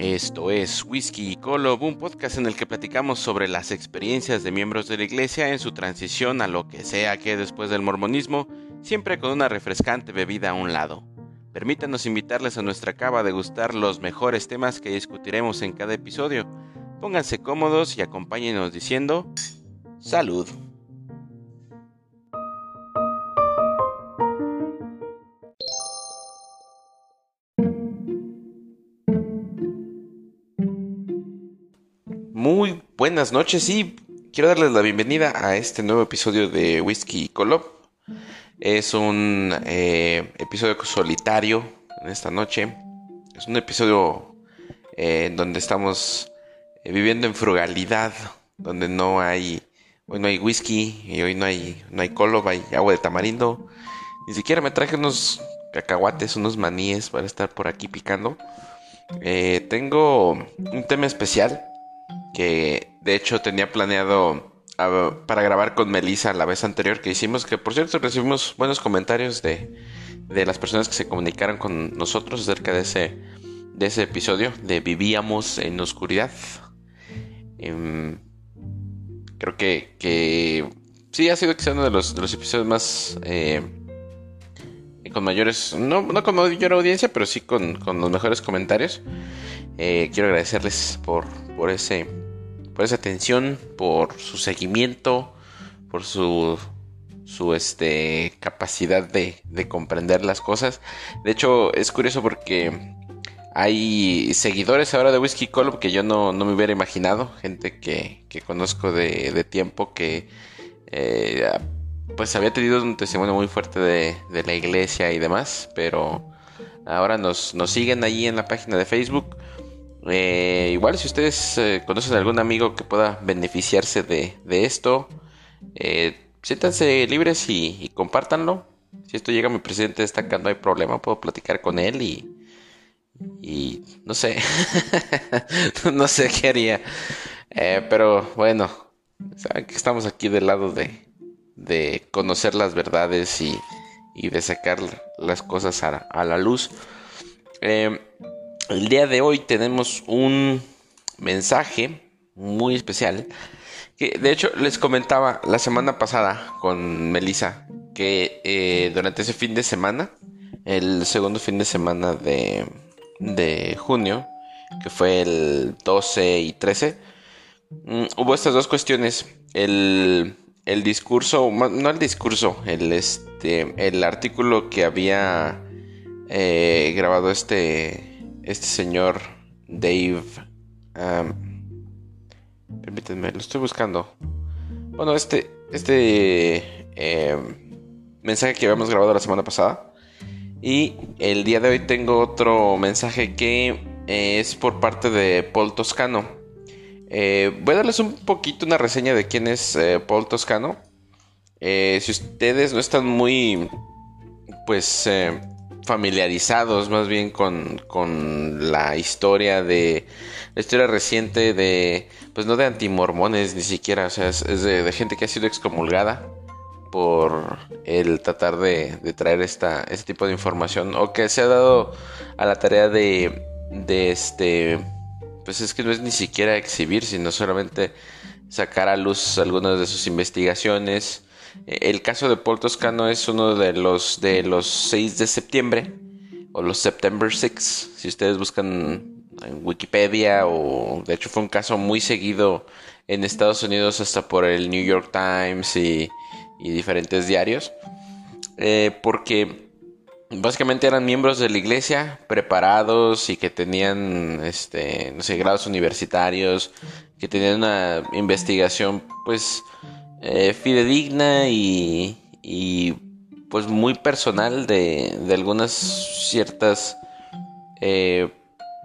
Esto es Whisky y Colob, un podcast en el que platicamos sobre las experiencias de miembros de la iglesia en su transición a lo que sea que después del mormonismo, siempre con una refrescante bebida a un lado. Permítanos invitarles a nuestra cava a degustar los mejores temas que discutiremos en cada episodio. Pónganse cómodos y acompáñenos diciendo salud. Buenas noches y quiero darles la bienvenida a este nuevo episodio de Whisky Colob. Es un eh, episodio solitario en esta noche. Es un episodio eh, donde estamos eh, viviendo en frugalidad, donde no hay hoy no hay whisky y hoy no hay no hay colob, hay agua de tamarindo. Ni siquiera me traje unos cacahuates, unos maníes para estar por aquí picando. tengo un tema especial que de hecho tenía planeado para grabar con Melissa la vez anterior que hicimos, que por cierto recibimos buenos comentarios de, de las personas que se comunicaron con nosotros acerca de ese, de ese episodio de Vivíamos en Oscuridad. Em, creo que, que sí ha sido quizá uno de los, de los episodios más... Eh, con mayores, no, no con mayor audiencia, pero sí con, con los mejores comentarios. Eh, quiero agradecerles por, por ese por atención, por su seguimiento, por su, su este, capacidad de, comprender las cosas. De hecho, es curioso porque hay seguidores ahora de Whiskey Club que yo no, me hubiera imaginado, gente que, conozco de, tiempo que eh, pues había tenido un testimonio muy fuerte de, la iglesia y demás, pero ahora nos, nos siguen ahí en la página de Facebook. Eh, igual si ustedes eh, conocen a algún amigo que pueda beneficiarse de, esto, eh, siéntanse libres y, compártanlo. Si esto llega a mi presidente esta acá, no hay problema, puedo platicar con él y, y no sé, no sé qué haría. Eh, pero bueno, saben que estamos aquí del lado de, de conocer las verdades y, y de sacar las cosas a, a la luz. El día de hoy tenemos un mensaje muy especial que de hecho les comentaba la semana pasada con Melissa que eh, durante ese fin de semana, el segundo fin de semana de, de junio, que fue el 12 y 13, mm, hubo estas dos cuestiones. El, el discurso, no el discurso, el, este, el artículo que había eh, grabado este este señor Dave. permítanme, lo estoy buscando. Bueno, este, este em, mensaje que habíamos grabado la semana pasada. Y el día de hoy tengo otro mensaje que eh, es por parte de Paul Toscano. Eh, voy a darles un poquito una reseña de quién es eh, Paul Toscano. si ustedes no están muy, pues, familiarizados más bien con, la historia de la historia reciente de pues no de antimormones ni siquiera o sea es, de, gente que ha sido excomulgada por el tratar de, traer esta este tipo de información o que se ha dado a la tarea de de este pues es que no es ni siquiera exhibir sino solamente sacar a luz algunas de sus investigaciones el caso de Paul Toscano es uno de los de los 6 de septiembre o los September 6. Si ustedes buscan en Wikipedia o de hecho fue un caso muy seguido en Estados Unidos hasta por el New York Times y, diferentes diarios. Eh, porque básicamente eran miembros de la iglesia preparados y que tenían este no sé grados universitarios que tenían una investigación pues eh, fidedigna y, y, pues muy personal de, de algunas ciertas eh,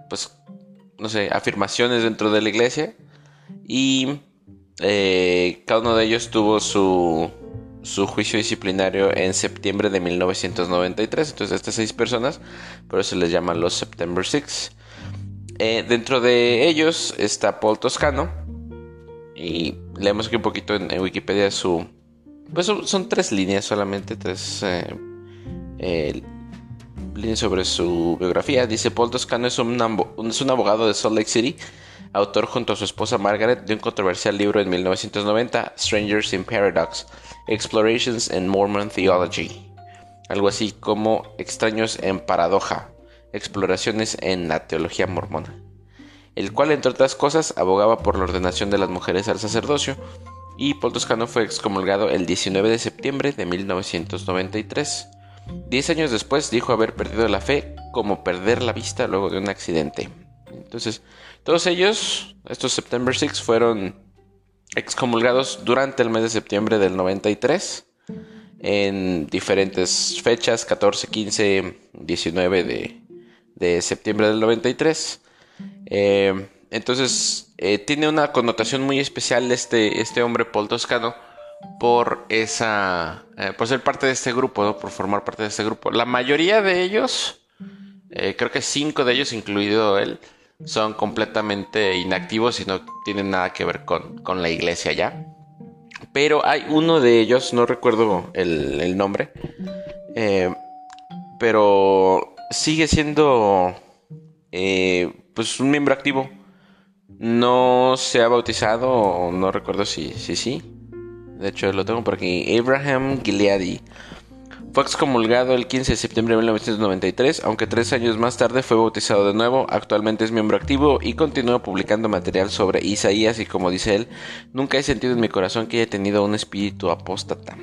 pues no sé afirmaciones dentro de la iglesia. Y eh, cada uno de ellos tuvo su su juicio disciplinario en septiembre de 1993 entonces estas seis personas por eso se les llaman los September Six. Dentro de ellos está Paul Toscano y leemos aquí un poquito en, Wikipedia su... Pues son, tres líneas solamente, tres... Eh, sobre su biografía. Dice, Paul Toscano es un, es un abogado de Salt Lake City, autor junto a su esposa Margaret de un controversial libro en 1990, Strangers in Paradox, Explorations in Mormon Theology. Algo así como Extraños en Paradoja, Exploraciones en la Teología Mormona. El cual, entre otras cosas, abogaba por la ordenación de las mujeres al sacerdocio, y Paul Toscano fue excomulgado el 19 de septiembre de 1993. Diez años después dijo haber perdido la fe como perder la vista luego de un accidente. Entonces, todos ellos, estos September 6, fueron excomulgados durante el mes de septiembre del 93 en diferentes fechas, 14, 15, 19 de, de septiembre del 93. Eh, entonces, eh, tiene una connotación muy especial este, este hombre Paul Toscano por esa eh, por ser parte de este grupo, por formar parte de este grupo. La mayoría de ellos, eh, creo que cinco de ellos, incluido él, son completamente inactivos y no tienen nada que ver con, con la iglesia ya. Pero hay uno de ellos, no recuerdo el, nombre, eh, pero sigue siendo pues un miembro activo. No se ha bautizado, no recuerdo si sí. Si, de hecho, lo tengo por aquí. Abraham Gileadi. Fue excomulgado el 15 de septiembre de 1993, aunque tres años más tarde fue bautizado de nuevo. Actualmente es miembro activo y continúa publicando material sobre Isaías y como dice él, nunca he sentido en mi corazón que haya tenido un espíritu apóstata.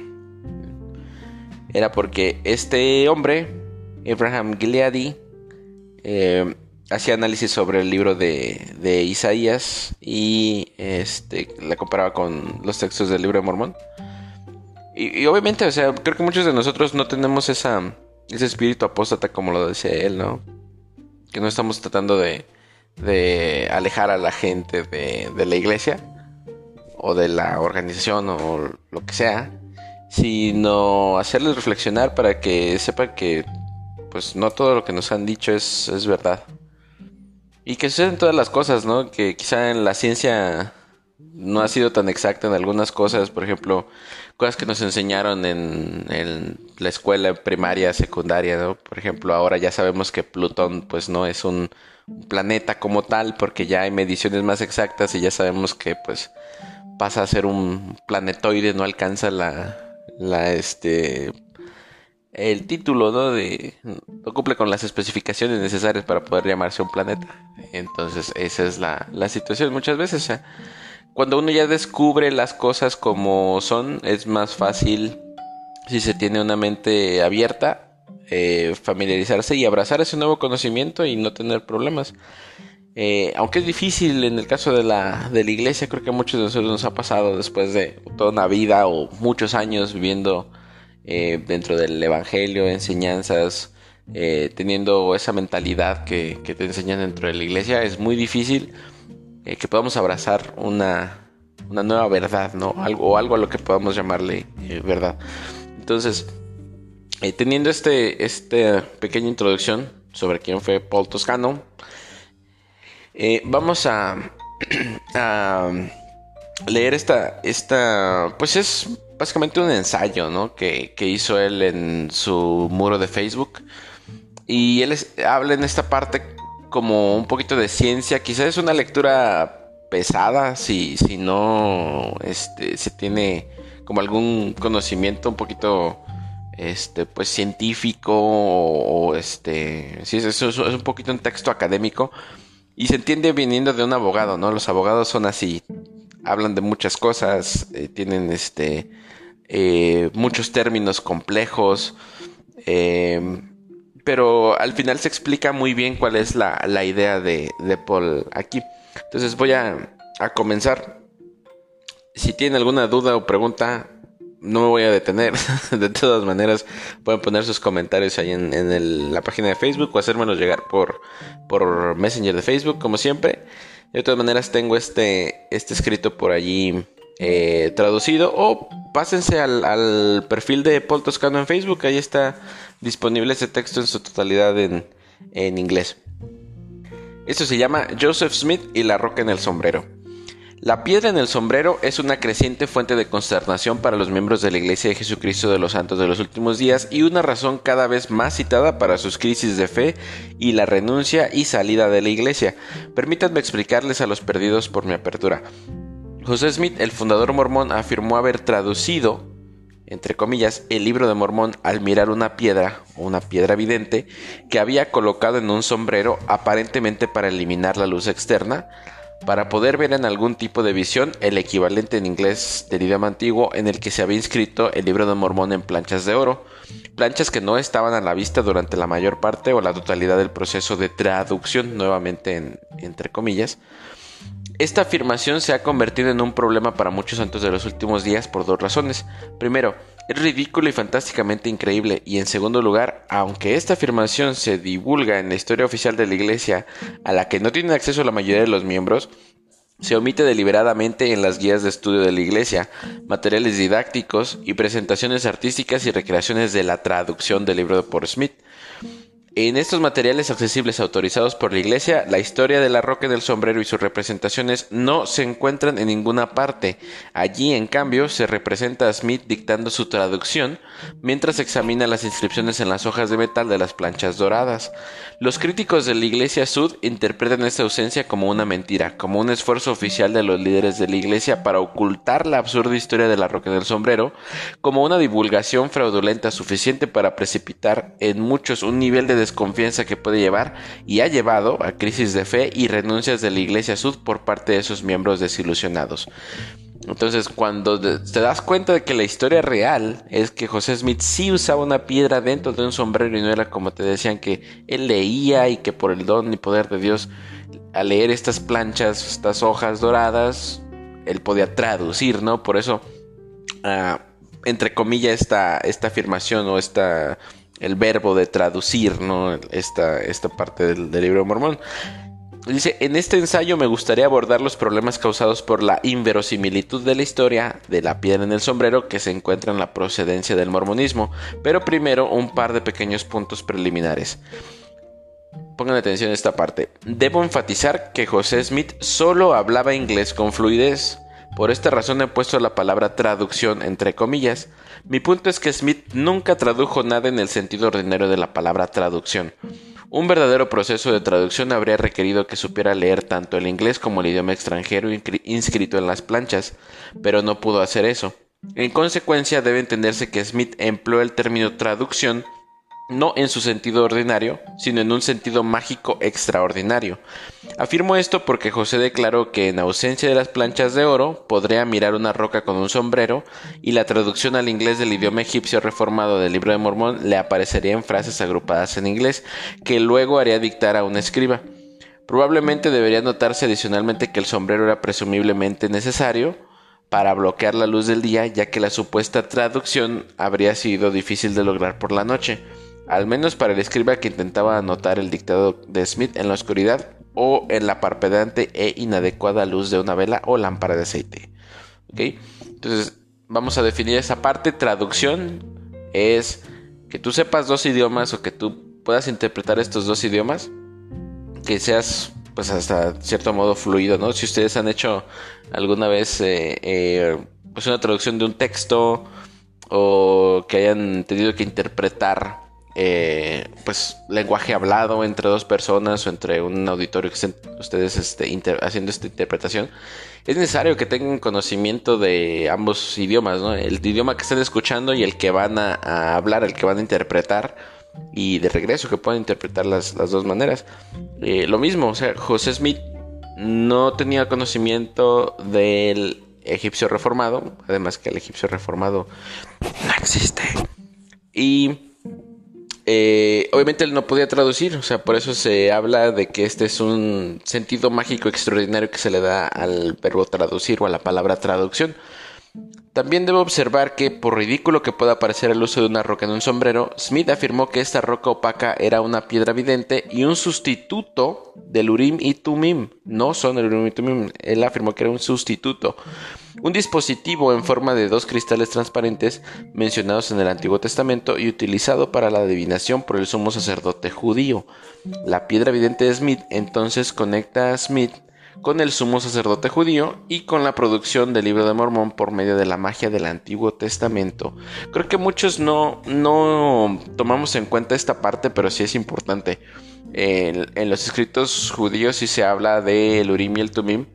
Era porque este hombre, Abraham Gileadi, eh, hacía análisis sobre el libro de, Isaías y este, la comparaba con los textos del libro de Mormón. Y, obviamente, o sea, creo que muchos de nosotros no tenemos esa, ese espíritu apóstata como lo decía él, ¿no? Que no estamos tratando de, de alejar a la gente de, de la iglesia o de la organización o lo que sea, sino hacerles reflexionar para que sepan que pues no todo lo que nos han dicho es, es verdad. Y que suceden todas las cosas, ¿no? Que quizá en la ciencia no ha sido tan exacta en algunas cosas, por ejemplo, cosas que nos enseñaron en, la escuela primaria, secundaria, ¿no? Por ejemplo, ahora ya sabemos que Plutón pues no es un planeta como tal porque ya hay mediciones más exactas y ya sabemos que pues pasa a ser un planetoide, no alcanza la, la este el título, ¿no? De, no cumple con las especificaciones necesarias para poder llamarse un planeta. Entonces, esa es la, la situación muchas veces. cuando uno ya descubre las cosas como son, es más fácil, si se tiene una mente abierta, eh, familiarizarse y abrazar ese nuevo conocimiento y no tener problemas. Eh, aunque es difícil en el caso de la, de la iglesia, creo que a muchos de nosotros nos ha pasado después de toda una vida o muchos años viviendo eh, dentro del Evangelio, enseñanzas, eh, teniendo esa mentalidad que, te enseñan dentro de la iglesia, es muy difícil eh, que podamos abrazar una, una, nueva verdad, ¿no? Algo, o algo a lo que podamos llamarle verdad. Entonces, teniendo este, esta pequeña introducción sobre quién fue Paul Toscano, vamos a, a leer esta, esta, pues es básicamente un ensayo, ¿no? Que, hizo él en su muro de Facebook. Y él habla en esta parte como un poquito de ciencia. Quizás es una lectura pesada si, si no este, se tiene como algún conocimiento un poquito este pues científico o, este sí es, es, un poquito un texto académico y se entiende viniendo de un abogado no los abogados son así hablan de muchas cosas, eh, tienen este eh, muchos términos complejos, em, pero al final se explica muy bien cuál es la, idea de, Paul aquí. Entonces voy a, comenzar. Si tienen alguna duda o pregunta, no me voy a detener. de todas maneras, pueden poner sus comentarios ahí en, la página de Facebook o hacérmelos llegar por, por Messenger de Facebook, como siempre. De todas maneras, tengo este, este escrito por allí eh, traducido. O pásense al, perfil de Paul Toscano en Facebook. Ahí está disponible ese texto en su totalidad en, en inglés. Esto se llama Joseph Smith y la roca en el sombrero. La piedra en el sombrero es una creciente fuente de consternación para los miembros de la Iglesia de Jesucristo de los Santos de los Últimos Días y una razón cada vez más citada para sus crisis de fe y la renuncia y salida de la Iglesia. Permítanme explicarles a los perdidos por mi apertura. José Smith, el fundador mormón, afirmó haber traducido, entre comillas, el libro de Mormón al mirar una piedra, o una piedra vidente, que había colocado en un sombrero aparentemente para eliminar la luz externa, para poder ver en algún tipo de visión el equivalente en inglés del idioma antiguo en el que se había inscrito el libro de Mormón en planchas de oro, planchas que no estaban a la vista durante la mayor parte o la totalidad del proceso de traducción, nuevamente entre comillas. Esta afirmación se ha convertido en un problema para muchos santos de los últimos días por dos razones. Primero, es ridículo y fantásticamente increíble. Y en segundo lugar, aunque esta afirmación se divulga en la historia oficial de la Iglesia, a la que no tienen acceso la mayoría de los miembros, se omite deliberadamente en las guías de estudio de la Iglesia, materiales didácticos y presentaciones artísticas y recreaciones de la traducción del libro de por Smith. En estos materiales accesibles autorizados por la Iglesia, la historia de la roca del sombrero y sus representaciones no se encuentran en ninguna parte. Allí, en cambio, se representa a Smith dictando su traducción mientras examina las inscripciones en las hojas de metal de las planchas doradas. Los críticos de la Iglesia Sud interpretan esta ausencia como una mentira, como un esfuerzo oficial de los líderes de la Iglesia para ocultar la absurda historia de la roca del sombrero, como una divulgación fraudulenta suficiente para precipitar en muchos un nivel de desconfianza que puede llevar y ha llevado a crisis de fe y renuncias de la Iglesia Sud por parte de sus miembros desilusionados. Entonces, cuando te das cuenta de que la historia real es que José Smith sí usaba una piedra dentro de un sombrero y no era como te decían que él leía y que por el don y poder de Dios, al leer estas planchas, estas hojas doradas, él podía traducir, ¿no? Por eso, ah, entre comillas, esta, esta afirmación o esta el verbo de traducir, ¿no? Esta, esta parte del, libro de Mormón. Dice, en este ensayo me gustaría abordar los problemas causados por la inverosimilitud de la historia de la piedra en el sombrero que se encuentra en la procedencia del mormonismo, pero primero un par de pequeños puntos preliminares. Pongan atención a esta parte. Debo enfatizar que José Smith solo hablaba inglés con fluidez. Por esta razón he puesto la palabra traducción entre comillas. Mi punto es que Smith nunca tradujo nada en el sentido ordinario de la palabra traducción. Un verdadero proceso de traducción habría requerido que supiera leer tanto el inglés como el idioma extranjero inscrito en las planchas, pero no pudo hacer eso. En consecuencia, debe entenderse que Smith empleó el término traducción no en su sentido ordinario, sino en un sentido mágico extraordinario. Afirmo esto porque José declaró que en ausencia de las planchas de oro podría mirar una roca con un sombrero y la traducción al inglés del idioma egipcio reformado del libro de Mormón le aparecería en frases agrupadas en inglés que luego haría dictar a un escriba. Probablemente debería notarse adicionalmente que el sombrero era presumiblemente necesario para bloquear la luz del día ya que la supuesta traducción habría sido difícil de lograr por la noche al menos para el escriba que intentaba anotar el dictado de Smith en la oscuridad o en la parpadeante e inadecuada luz de una vela o lámpara de aceite. Entonces, vamos a definir esa parte. Traducción es que tú sepas dos idiomas o que tú puedas interpretar estos dos idiomas, que seas pues hasta cierto modo fluido, ¿no? Si ustedes han hecho alguna vez eh, eh, pues una traducción de un texto o que hayan tenido que interpretar eh, pues lenguaje hablado entre dos personas o entre un auditorio que estén ustedes este, haciendo esta interpretación, es necesario que tengan conocimiento de ambos idiomas, ¿no? El idioma que estén escuchando y el que van a, hablar, el que van a interpretar y de regreso que puedan interpretar las, dos maneras. Eh, lo mismo, o sea, José Smith no tenía conocimiento del egipcio reformado, además que el egipcio reformado no existe. Y eh, obviamente él no podía traducir, o sea, por eso se habla de que este es un sentido mágico extraordinario que se le da al verbo traducir o a la palabra traducción. También debo observar que, por ridículo que pueda parecer el uso de una roca en un sombrero, Smith afirmó que esta roca opaca era una piedra vidente y un sustituto del Urim y Tumim. No son el Urim y Tumim, él afirmó que era un sustituto. Un dispositivo en forma de dos cristales transparentes mencionados en el Antiguo Testamento y utilizado para la adivinación por el sumo sacerdote judío. La piedra vidente de Smith entonces conecta a Smith con el sumo sacerdote judío y con la producción del libro de Mormón por medio de la magia del Antiguo Testamento. Creo que muchos no, no tomamos en cuenta esta parte, pero sí es importante. En, los escritos judíos sí se habla del Urim y el Tumim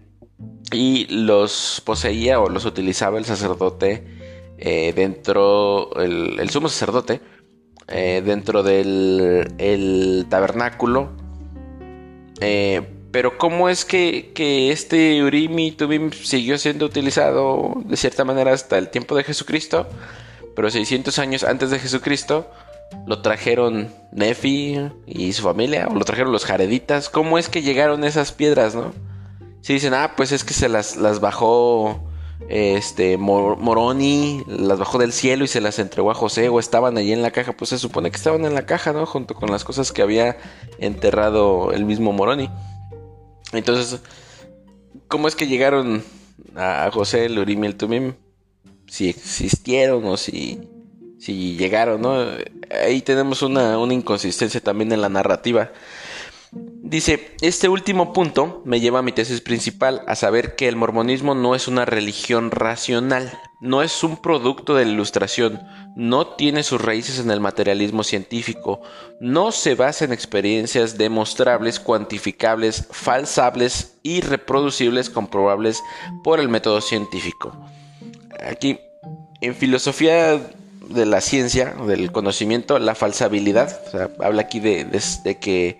y los poseía o los utilizaba el sacerdote eh, dentro, el, sumo sacerdote, eh, dentro del el tabernáculo. Eh, pero ¿cómo es que, este Urim y Tumim siguió siendo utilizado de cierta manera hasta el tiempo de Jesucristo? Pero 600 años antes de Jesucristo lo trajeron Nefi y su familia, o lo trajeron los jareditas. ¿Cómo es que llegaron esas piedras, no? Si dicen, ah, pues es que se las, las bajó este Moroni, las bajó del cielo y se las entregó a José, o estaban allí en la caja, pues se supone que estaban en la caja, ¿no? Junto con las cosas que había enterrado el mismo Moroni. Entonces, ¿cómo es que llegaron a José, el Urim y el Tumim? Si existieron o si, si llegaron, ¿no? Ahí tenemos una, una inconsistencia también en la narrativa. Dice, este último punto me lleva a mi tesis principal, a saber que el mormonismo no es una religión racional, no es un producto de la ilustración, no tiene sus raíces en el materialismo científico, no se basa en experiencias demostrables, cuantificables, falsables y reproducibles comprobables por el método científico. Aquí, en filosofía de la ciencia, del conocimiento, la falsabilidad, habla aquí de, de que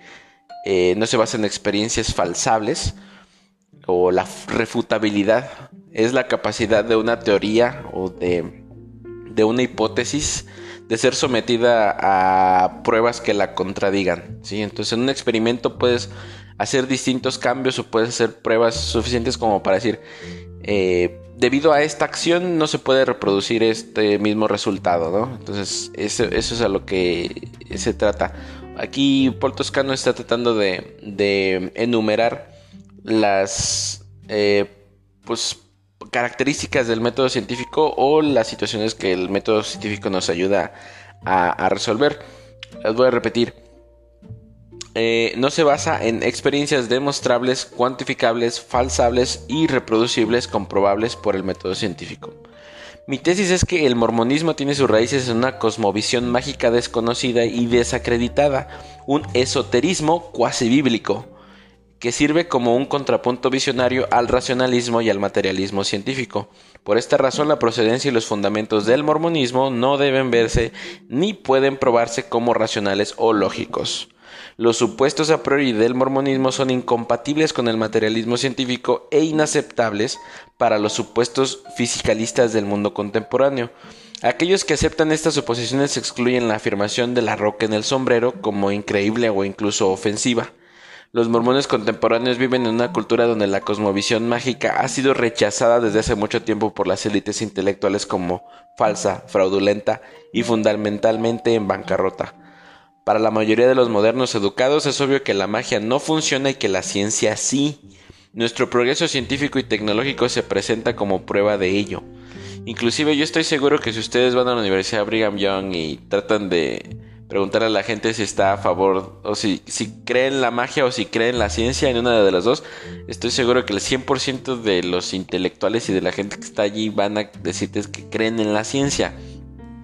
eh, no se basa en experiencias falsables o la refutabilidad es la capacidad de una teoría o de, de una hipótesis de ser sometida a pruebas que la contradigan. ¿sí? Entonces en un experimento puedes hacer distintos cambios o puedes hacer pruebas suficientes como para decir, eh, debido a esta acción no se puede reproducir este mismo resultado, ¿no? Entonces eso, eso es a lo que se trata. Aquí Paul Toscano está tratando de, enumerar las eh, pues, características del método científico o las situaciones que el método científico nos ayuda a, resolver. Las voy a repetir. Eh, no se basa en experiencias demostrables, cuantificables, falsables y reproducibles comprobables por el método científico. Mi tesis es que el mormonismo tiene sus raíces en una cosmovisión mágica desconocida y desacreditada, un esoterismo cuasi bíblico, que sirve como un contrapunto visionario al racionalismo y al materialismo científico. Por esta razón, la procedencia y los fundamentos del mormonismo no deben verse ni pueden probarse como racionales o lógicos. Los supuestos a priori del mormonismo son incompatibles con el materialismo científico e inaceptables para los supuestos fisicalistas del mundo contemporáneo. Aquellos que aceptan estas suposiciones excluyen la afirmación de la roca en el sombrero como increíble o incluso ofensiva. Los mormones contemporáneos viven en una cultura donde la cosmovisión mágica ha sido rechazada desde hace mucho tiempo por las élites intelectuales como falsa, fraudulenta y fundamentalmente en bancarrota. Para la mayoría de los modernos educados es obvio que la magia no funciona y que la ciencia sí. Nuestro progreso científico y tecnológico se presenta como prueba de ello. Inclusive yo estoy seguro que si ustedes van a la Universidad Brigham Young y tratan de preguntar a la gente si está a favor o si, si creen la magia o si creen la ciencia en una de las dos, estoy seguro que el 100% de los intelectuales y de la gente que está allí van a decirte que creen en la ciencia.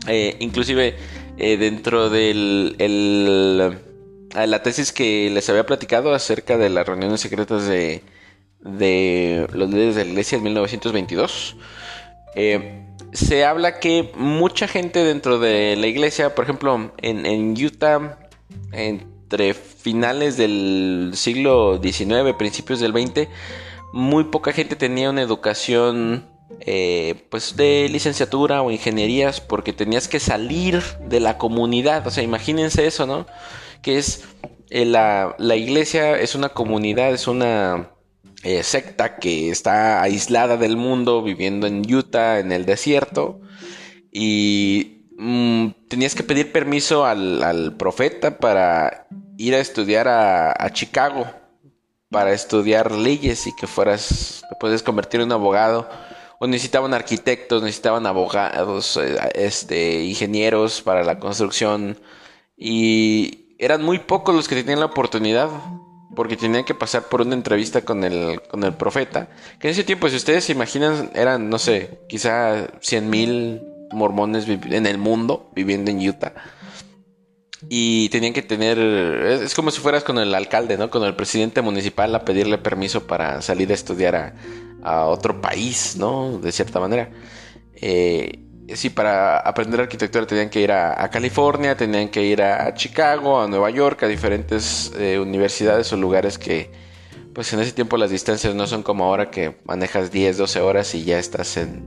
Eh, inclusive eh, dentro de eh, la tesis que les había platicado acerca de las reuniones secretas de, de los líderes de la iglesia en 1922. Eh, se habla que mucha gente dentro de la iglesia, por ejemplo, en, en Utah, entre finales del siglo XIX, principios del XX, muy poca gente tenía una educación eh, pues de licenciatura o ingenierías porque tenías que salir de la comunidad. O sea, imagínense eso, ¿no? Que es eh, la, iglesia es una comunidad, es una eh, secta que está aislada del mundo, viviendo en Utah, en el desierto. Y mm, tenías que pedir permiso al, profeta para ir a estudiar a, Chicago, para estudiar leyes y que fueras, puedes convertir en un abogado o necesitaban arquitectos, necesitaban abogados, eh, este, ingenieros para la construcción y eran muy pocos los que tenían la oportunidad porque tenían que pasar por una entrevista con el, con el profeta, que en ese tiempo, si ustedes se imaginan, eran, no sé, quizá 100 mil mormones en el mundo viviendo en Utah. Y tenían que tener, es, como si fueras con el alcalde, ¿no? Con el presidente municipal a pedirle permiso para salir a estudiar a, a otro país, ¿no? De cierta manera. Eh, sí, para aprender arquitectura tenían que ir a, California, tenían que ir a, Chicago, a Nueva York, a diferentes eh, universidades o lugares que, pues en ese tiempo las distancias no son como ahora que manejas 10, 12 horas y ya estás en,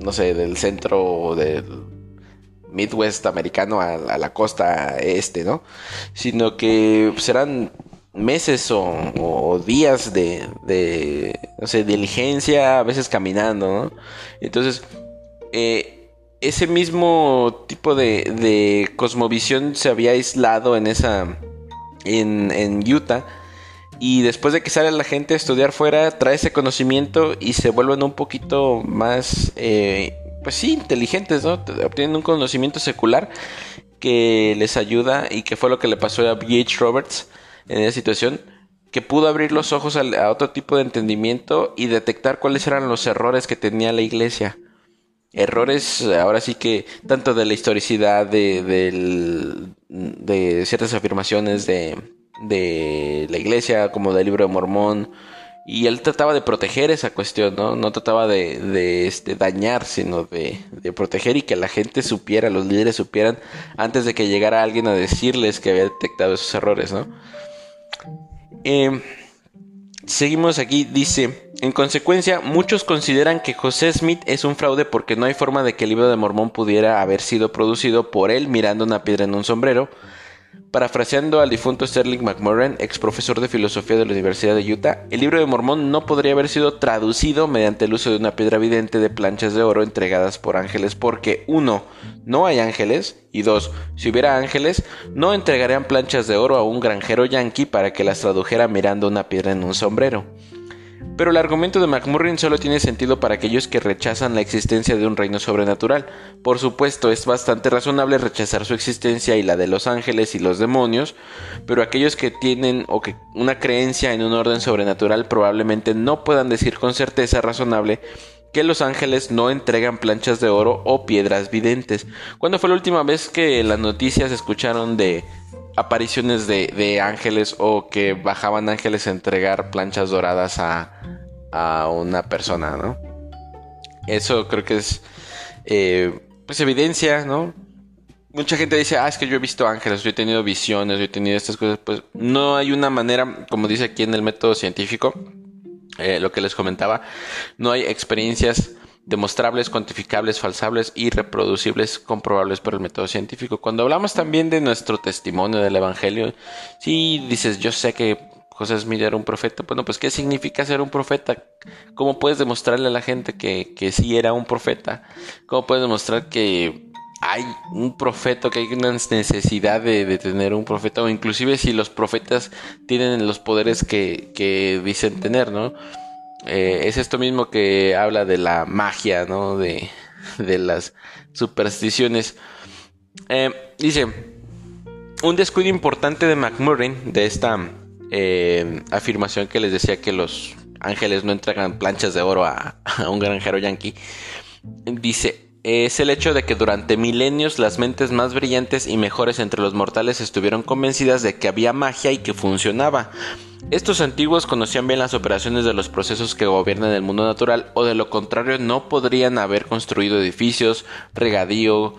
no sé, del centro del Midwest americano a, la costa este, ¿no? Sino que serán meses o, días de, de, no sé, diligencia, a veces caminando, ¿no? Entonces, eh, ese mismo tipo de, de, cosmovisión se había aislado en esa, en, en Utah. Y después de que sale la gente a estudiar fuera, trae ese conocimiento y se vuelven un poquito más, eh, pues sí, inteligentes, ¿no? Obtienen un conocimiento secular que les ayuda y que fue lo que le pasó a B.H. Roberts en esa situación, que pudo abrir los ojos a, otro tipo de entendimiento y detectar cuáles eran los errores que tenía la iglesia. Errores, ahora sí que, tanto de la historicidad, de, de ciertas afirmaciones de, de la iglesia, como del libro de Mormón, y él trataba de proteger esa cuestión, ¿no? No trataba de, de este, dañar, sino de, de, proteger y que la gente supiera, los líderes supieran, antes de que llegara alguien a decirles que había detectado esos errores, ¿no? Eh, seguimos aquí, dice, en consecuencia, muchos consideran que José Smith es un fraude porque no hay forma de que el libro de Mormón pudiera haber sido producido por él mirando una piedra en un sombrero, Parafraseando al difunto Sterling McMurran, ex profesor de filosofía de la Universidad de Utah, el libro de Mormón no podría haber sido traducido mediante el uso de una piedra vidente de planchas de oro entregadas por ángeles porque, uno, no hay ángeles, y dos, si hubiera ángeles, no entregarían planchas de oro a un granjero yanqui para que las tradujera mirando una piedra en un sombrero. Pero el argumento de McMurrin solo tiene sentido para aquellos que rechazan la existencia de un reino sobrenatural. Por supuesto, es bastante razonable rechazar su existencia y la de los ángeles y los demonios, pero aquellos que tienen o que una creencia en un orden sobrenatural probablemente no puedan decir con certeza razonable que los ángeles no entregan planchas de oro o piedras videntes. ¿Cuándo fue la última vez que las noticias escucharon de apariciones de, ángeles o que bajaban ángeles a entregar planchas doradas a, una persona, ¿no? Eso creo que es, eh, pues, evidencia, ¿no? Mucha gente dice, ah, es que yo he visto ángeles, yo he tenido visiones, yo he tenido estas cosas. Pues no hay una manera, como dice aquí en el método científico, eh, lo que les comentaba, no hay experiencias demostrables, cuantificables, falsables y reproducibles, comprobables por el método científico. Cuando hablamos también de nuestro testimonio del Evangelio, si dices, yo sé que José Smith era un profeta, bueno, pues ¿qué significa ser un profeta? ¿Cómo puedes demostrarle a la gente que, que sí era un profeta? ¿Cómo puedes demostrar que hay un profeta, que hay una necesidad de, tener un profeta, o inclusive si los profetas tienen los poderes que, que dicen tener, ¿no? Eh, es esto mismo que habla de la magia, ¿no? De, de las supersticiones. Eh, dice, un descuido importante de McMurray, de esta eh, afirmación que les decía que los ángeles no entregan planchas de oro a, a un granjero yankee, dice, es el hecho de que durante milenios las mentes más brillantes y mejores entre los mortales estuvieron convencidas de que había magia y que funcionaba. Estos antiguos conocían bien las operaciones de los procesos que gobiernan el mundo natural o de lo contrario no podrían haber construido edificios, regadío,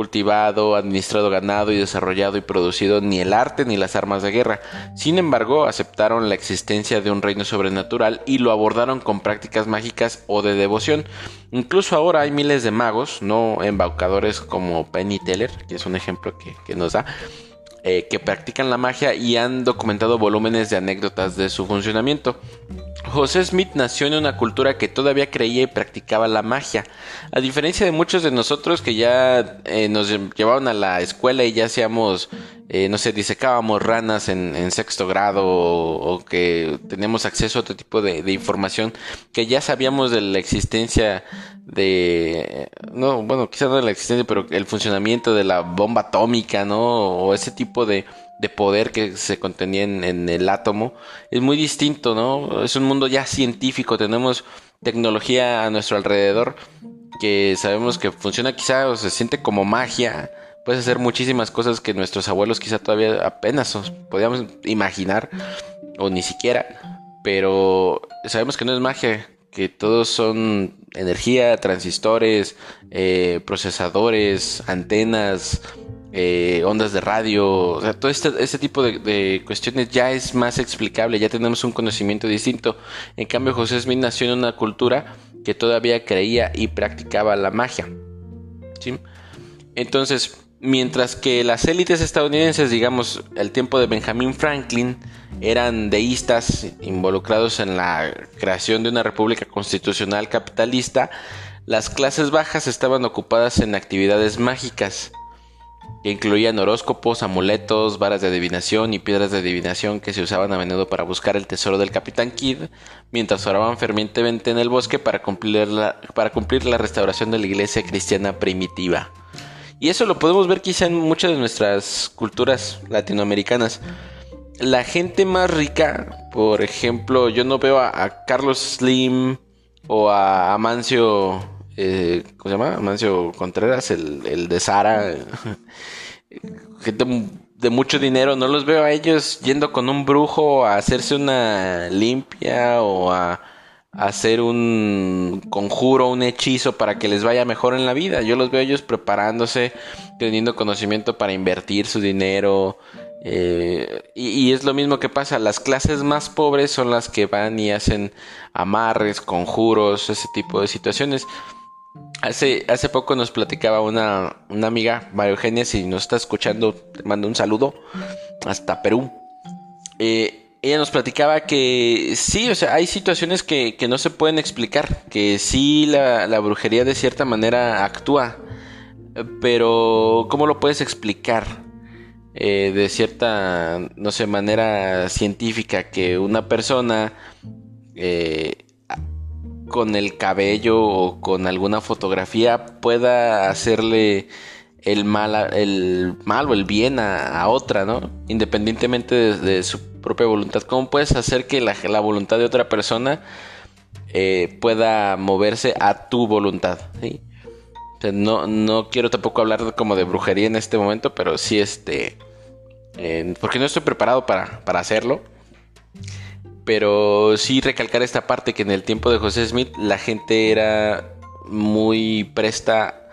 cultivado, administrado ganado y desarrollado y producido ni el arte ni las armas de guerra. Sin embargo, aceptaron la existencia de un reino sobrenatural y lo abordaron con prácticas mágicas o de devoción. Incluso ahora hay miles de magos, no embaucadores como Penny Teller, que es un ejemplo que, que nos da, eh, que practican la magia y han documentado volúmenes de anécdotas de su funcionamiento. José Smith nació en una cultura que todavía creía y practicaba la magia. A diferencia de muchos de nosotros que ya eh, nos llevaban a la escuela y ya hacíamos, eh, no sé, disecábamos ranas en, sexto grado o, que teníamos acceso a otro tipo de, de, información, que ya sabíamos de la existencia de, no, bueno, quizás no de la existencia, pero el funcionamiento de la bomba atómica, ¿no? O ese tipo de, de poder que se contenía en, el átomo es muy distinto, ¿no? Es un mundo ya científico, tenemos tecnología a nuestro alrededor que sabemos que funciona quizá o se siente como magia, puedes hacer muchísimas cosas que nuestros abuelos quizá todavía apenas podíamos imaginar o ni siquiera, pero sabemos que no es magia, que todos son energía, transistores, eh, procesadores, antenas, eh, ondas de radio, todo este, tipo de, cuestiones ya es más explicable, ya tenemos un conocimiento distinto. En cambio, José Smith nació en una cultura que todavía creía y practicaba la magia. Entonces, mientras que las élites estadounidenses, digamos, el tiempo de Benjamin Franklin, eran deístas involucrados en la creación de una república constitucional capitalista, las clases bajas estaban ocupadas en actividades mágicas que incluían horóscopos, amuletos, varas de adivinación y piedras de adivinación que se usaban a menudo para buscar el tesoro del Capitán Kidd, mientras oraban fervientemente en el bosque para cumplir la, para cumplir la restauración de la iglesia cristiana primitiva. Y eso lo podemos ver quizá en muchas de nuestras culturas latinoamericanas. La gente más rica, por ejemplo, yo no veo a, Carlos Slim o a Amancio eh, ¿cómo se llama? Amancio Contreras, el, el de Sara, gente de mucho dinero, no los veo a ellos yendo con un brujo a hacerse una limpia o a, hacer un conjuro, un hechizo para que les vaya mejor en la vida. Yo los veo a ellos preparándose, teniendo conocimiento para invertir su dinero. Eh, y, es lo mismo que pasa, las clases más pobres son las que van y hacen amarres, conjuros, ese tipo de situaciones. Hace, hace poco nos platicaba una, una amiga, María Eugenia, si nos está escuchando, te mando un saludo hasta Perú. Eh, ella nos platicaba que sí, o sea, hay situaciones que, no se pueden explicar, que sí la, la, brujería de cierta manera actúa, pero ¿cómo lo puedes explicar? Eh, de cierta, no sé, manera científica, que una persona eh, con el cabello o con alguna fotografía pueda hacerle el mal, el mal o el bien a, otra, ¿no? Independientemente de, su propia voluntad. ¿Cómo puedes hacer que la, voluntad de otra persona eh, pueda moverse a tu voluntad? no, no quiero tampoco hablar como de brujería en este momento, pero sí este... porque no estoy preparado para, para hacerlo. Pero sí recalcar esta parte que en el tiempo de José Smith la gente era muy presta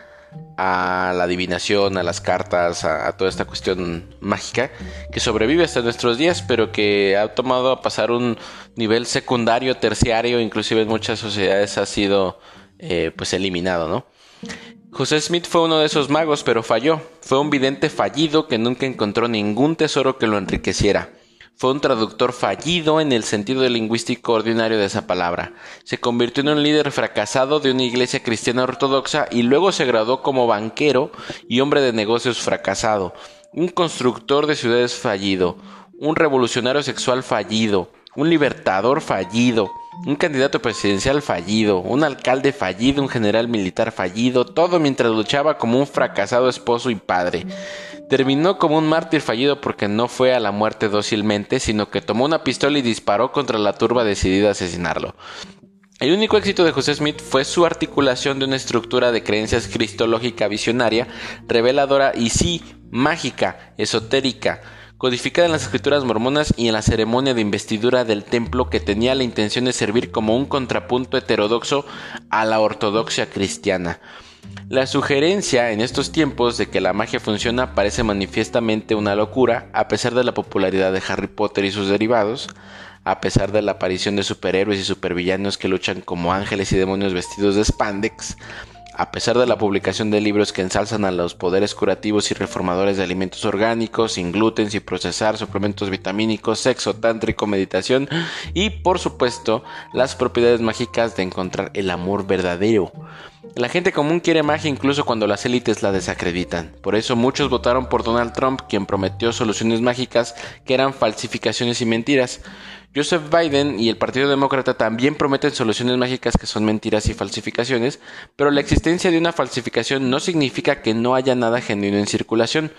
a la adivinación, a las cartas, a, toda esta cuestión mágica que sobrevive hasta nuestros días, pero que ha tomado a pasar un nivel secundario, terciario, inclusive en muchas sociedades ha sido eh, pues eliminado, ¿no? José Smith fue uno de esos magos, pero falló. Fue un vidente fallido que nunca encontró ningún tesoro que lo enriqueciera. Fue un traductor fallido en el sentido lingüístico ordinario de esa palabra. Se convirtió en un líder fracasado de una iglesia cristiana ortodoxa y luego se graduó como banquero y hombre de negocios fracasado, un constructor de ciudades fallido, un revolucionario sexual fallido, un libertador fallido, un candidato presidencial fallido, un alcalde fallido, un general militar fallido, todo mientras luchaba como un fracasado esposo y padre. Terminó como un mártir fallido porque no fue a la muerte dócilmente, sino que tomó una pistola y disparó contra la turba decidida a asesinarlo. El único éxito de José Smith fue su articulación de una estructura de creencias cristológica visionaria, reveladora y sí, mágica, esotérica, codificada en las escrituras mormonas y en la ceremonia de investidura del templo que tenía la intención de servir como un contrapunto heterodoxo a la ortodoxia cristiana. La sugerencia en estos tiempos de que la magia funciona parece manifiestamente una locura, a pesar de la popularidad de Harry Potter y sus derivados, a pesar de la aparición de superhéroes y supervillanos que luchan como ángeles y demonios vestidos de spandex, a pesar de la publicación de libros que ensalzan a los poderes curativos y reformadores de alimentos orgánicos, sin gluten, sin procesar, suplementos vitamínicos, sexo tántrico, meditación y, por supuesto, las propiedades mágicas de encontrar el amor verdadero. La gente común quiere magia incluso cuando las élites la desacreditan. Por eso muchos votaron por Donald Trump, quien prometió soluciones mágicas que eran falsificaciones y mentiras. Joseph Biden y el Partido Demócrata también prometen soluciones mágicas que son mentiras y falsificaciones, pero la existencia de una falsificación no significa que no haya nada genuino en circulación.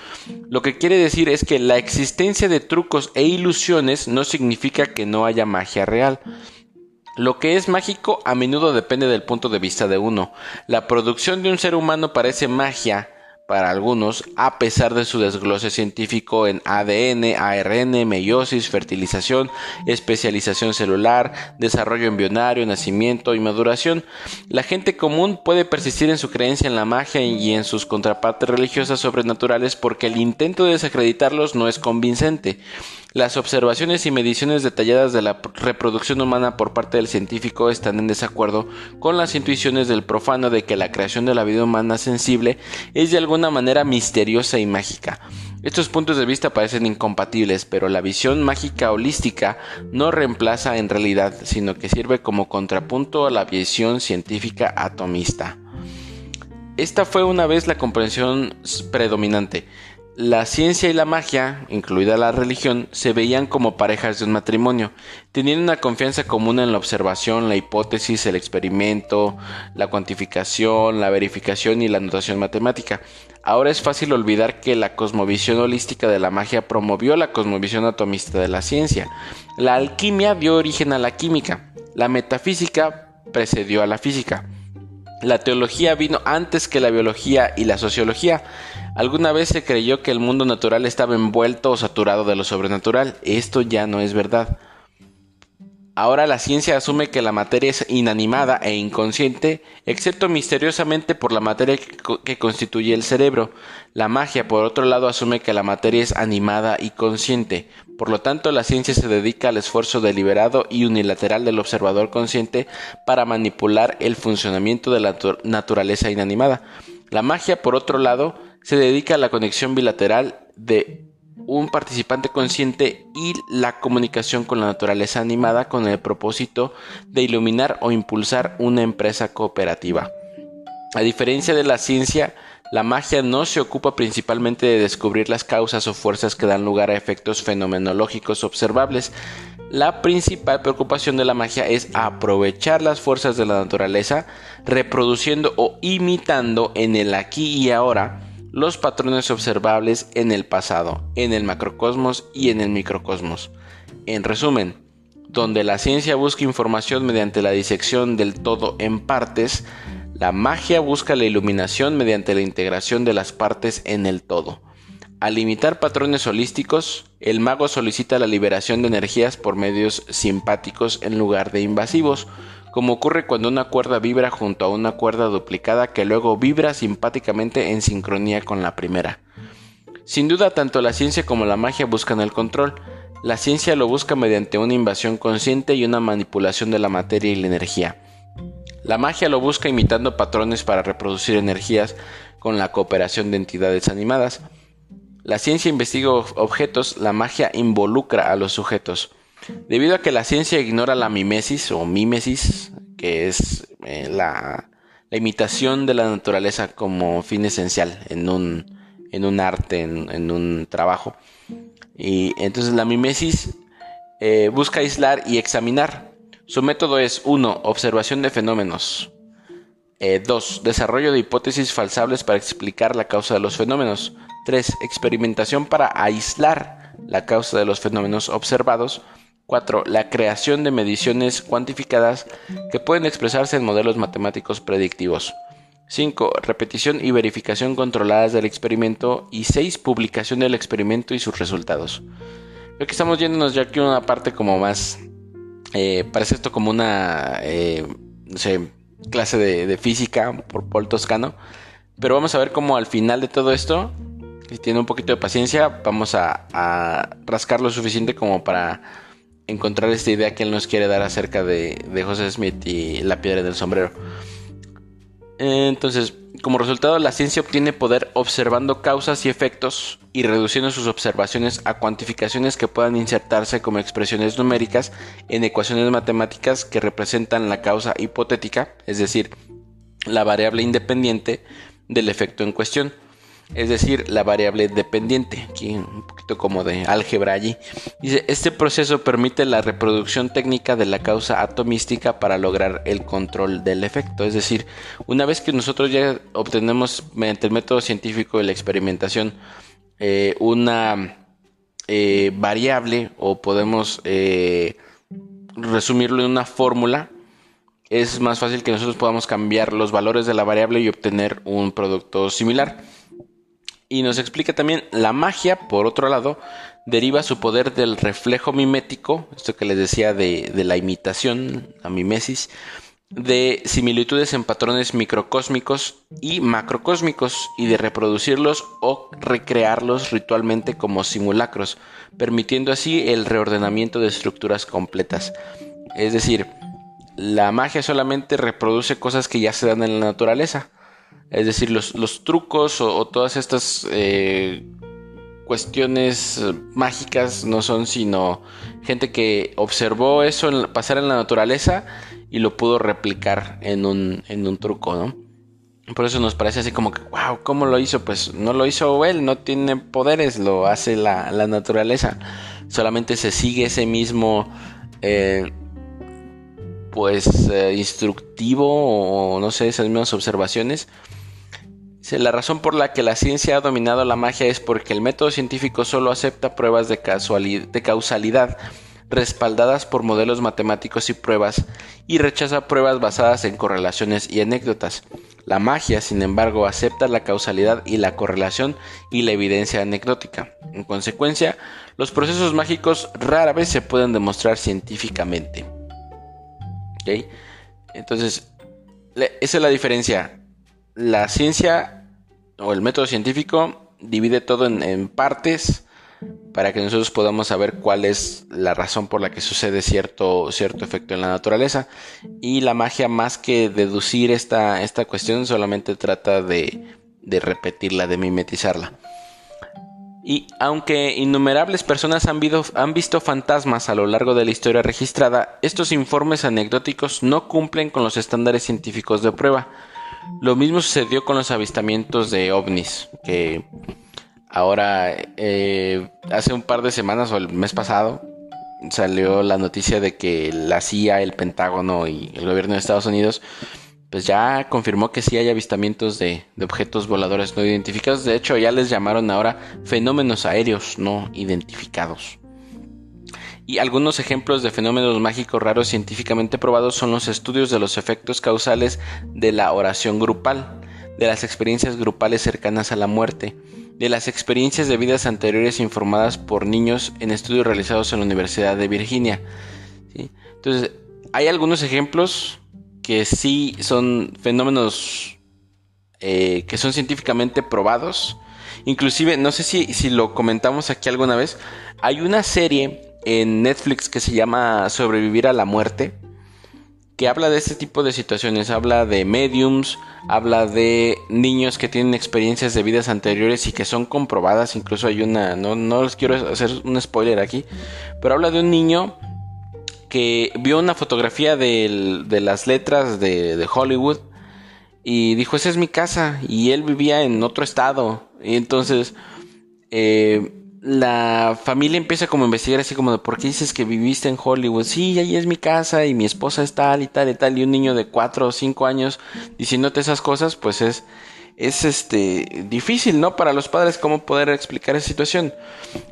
Lo que quiere decir es que la existencia de trucos e ilusiones no significa que no haya magia real. Lo que es mágico a menudo depende del punto de vista de uno. La producción de un ser humano parece magia, para algunos, a pesar de su desglose científico en ADN, ARN, meiosis, fertilización, especialización celular, desarrollo embrionario, nacimiento y maduración, la gente común puede persistir en su creencia en la magia y en sus contrapartes religiosas sobrenaturales porque el intento de desacreditarlos no es convincente. Las observaciones y mediciones detalladas de la reproducción humana por parte del científico están en desacuerdo con las intuiciones del profano de que la creación de la vida humana sensible es de alguna manera misteriosa y mágica. Estos puntos de vista parecen incompatibles, pero la visión mágica holística no reemplaza en realidad, sino que sirve como contrapunto a la visión científica atomista. Esta fue una vez la comprensión predominante. La ciencia y la magia, incluida la religión, se veían como parejas de un matrimonio. Tenían una confianza común en la observación, la hipótesis, el experimento, la cuantificación, la verificación y la notación matemática. Ahora es fácil olvidar que la cosmovisión holística de la magia promovió la cosmovisión atomista de la ciencia. La alquimia dio origen a la química. La metafísica precedió a la física. La teología vino antes que la biología y la sociología. Alguna vez se creyó que el mundo natural estaba envuelto o saturado de lo sobrenatural. Esto ya no es verdad. Ahora la ciencia asume que la materia es inanimada e inconsciente, excepto misteriosamente por la materia que constituye el cerebro. La magia, por otro lado, asume que la materia es animada y consciente. Por lo tanto, la ciencia se dedica al esfuerzo deliberado y unilateral del observador consciente para manipular el funcionamiento de la naturaleza inanimada. La magia, por otro lado, se dedica a la conexión bilateral de un participante consciente y la comunicación con la naturaleza animada con el propósito de iluminar o impulsar una empresa cooperativa. A diferencia de la ciencia, la magia no se ocupa principalmente de descubrir las causas o fuerzas que dan lugar a efectos fenomenológicos observables. La principal preocupación de la magia es aprovechar las fuerzas de la naturaleza, reproduciendo o imitando en el aquí y ahora los patrones observables en el pasado, en el macrocosmos y en el microcosmos. En resumen, donde la ciencia busca información mediante la disección del todo en partes, la magia busca la iluminación mediante la integración de las partes en el todo. Al limitar patrones holísticos, el mago solicita la liberación de energías por medios simpáticos en lugar de invasivos, como ocurre cuando una cuerda vibra junto a una cuerda duplicada que luego vibra simpáticamente en sincronía con la primera. Sin duda, tanto la ciencia como la magia buscan el control. La ciencia lo busca mediante una invasión consciente y una manipulación de la materia y la energía. La magia lo busca imitando patrones para reproducir energías con la cooperación de entidades animadas. La ciencia investiga objetos, la magia involucra a los sujetos. Debido a que la ciencia ignora la mimesis o mímesis, que es eh, la, imitación de la naturaleza como fin esencial en un, en un arte, en, un trabajo. Y entonces la mimesis eh, busca aislar y examinar. Su método es 1. Observación de fenómenos. 2. Eh, desarrollo de hipótesis falsables para explicar la causa de los fenómenos. 3. Experimentación para aislar la causa de los fenómenos observados. 4. La creación de mediciones cuantificadas que pueden expresarse en modelos matemáticos predictivos. 5. Repetición y verificación controladas del experimento. Y 6. Publicación del experimento y sus resultados. Creo que estamos yéndonos ya aquí una parte como más... Eh, parece esto como una... Eh, no sé, clase de, física por Paul Toscano. Pero vamos a ver cómo al final de todo esto, si tiene un poquito de paciencia, vamos a rascar lo suficiente como para encontrar esta idea que él nos quiere dar acerca de, de José Smith y la piedra del sombrero. Entonces, como resultado, la ciencia obtiene poder observando causas y efectos y reduciendo sus observaciones a cuantificaciones que puedan insertarse como expresiones numéricas en ecuaciones matemáticas que representan la causa hipotética, es decir, la variable independiente del efecto en cuestión. Es decir, la variable dependiente, aquí un poquito como de álgebra allí. Dice, este proceso permite la reproducción técnica de la causa atomística para lograr el control del efecto, es decir, una vez que nosotros ya obtenemos mediante el método científico de la experimentación eh, una eh, variable o podemos eh, resumirlo en una fórmula, es más fácil que nosotros podamos cambiar los valores de la variable y obtener un producto similar. Y nos explica también la magia, por otro lado, deriva su poder del reflejo mimético, esto que les decía de, de la imitación, la mimesis, de similitudes en patrones microcósmicos y macrocósmicos y de reproducirlos o recrearlos ritualmente como simulacros, permitiendo así el reordenamiento de estructuras completas. Es decir, la magia solamente reproduce cosas que ya se dan en la naturaleza. Es decir, los, trucos o, todas estas eh, cuestiones mágicas no son sino gente que observó eso pasar en la naturaleza y lo pudo replicar en un, en un truco, ¿no? Por eso nos parece así como que, wow, ¿cómo lo hizo? Pues no lo hizo él, no tiene poderes, lo hace la, naturaleza. Solamente se sigue ese mismo, eh, pues, eh, instructivo o no sé, esas mismas observaciones la razón por la que la ciencia ha dominado la magia es porque el método científico solo acepta pruebas de, causalidad respaldadas por modelos matemáticos y pruebas y rechaza pruebas basadas en correlaciones y anécdotas. La magia, sin embargo, acepta la causalidad y la correlación y la evidencia anecdótica. En consecuencia, los procesos mágicos rara vez se pueden demostrar científicamente. Entonces, esa es la diferencia. La ciencia o el método científico divide todo en, partes para que nosotros podamos saber cuál es la razón por la que sucede cierto, cierto efecto en la naturaleza. Y la magia, más que deducir esta, esta cuestión, solamente trata de, de repetirla, de mimetizarla. Y aunque innumerables personas han, han, visto fantasmas a lo largo de la historia registrada, estos informes anecdóticos no cumplen con los estándares científicos de prueba. Lo mismo sucedió con los avistamientos de ovnis, que ahora, eh, hace un par de semanas o el mes pasado, salió la noticia de que la CIA, el Pentágono y el gobierno de Estados Unidos, pues ya confirmó que sí hay avistamientos de, de objetos voladores no identificados. De hecho, ya les llamaron ahora fenómenos aéreos no identificados. Y algunos ejemplos de fenómenos mágicos raros científicamente probados son los estudios de los efectos causales de la oración grupal, de las experiencias grupales cercanas a la muerte, de las experiencias de vidas anteriores informadas por niños en estudios realizados en la Universidad de Virginia. Entonces, hay algunos ejemplos que sí son fenómenos eh, que son científicamente probados. Inclusive, no sé si, si lo comentamos aquí alguna vez, hay una serie en Netflix que se llama Sobrevivir a la muerte, que habla de este tipo de situaciones, habla de mediums, habla de niños que tienen experiencias de vidas anteriores y que son comprobadas, incluso hay una, no, no les quiero hacer un spoiler aquí, pero habla de un niño que vio una fotografía de, las letras de, de Hollywood y dijo, esa es mi casa y él vivía en otro estado. Y entonces... Eh, la familia empieza como a investigar así como de por qué dices que viviste en Hollywood. Sí, ahí es mi casa y mi esposa es tal y tal y tal. Y un niño de 4 o 5 años diciéndote esas cosas, pues es, es este difícil, ¿no? Para los padres cómo poder explicar esa situación.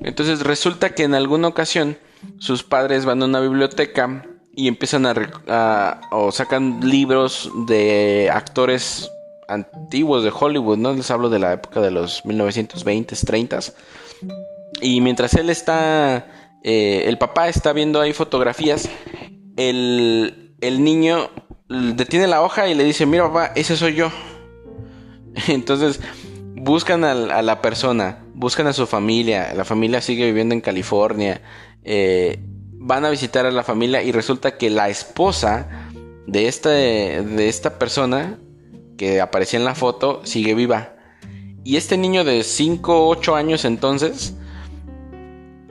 Entonces resulta que en alguna ocasión sus padres van a una biblioteca y empiezan a, a o sacan libros de actores antiguos de Hollywood, ¿no? Les hablo de la época de los 1920s, 30s y mientras él está, eh, el papá está viendo ahí fotografías, el, el niño detiene la hoja y le dice, mira papá, ese soy yo. Entonces buscan a, la persona, buscan a su familia, la familia sigue viviendo en California, eh, van a visitar a la familia y resulta que la esposa de esta, de esta persona que aparecía en la foto sigue viva. Y este niño de 5 o 8 años entonces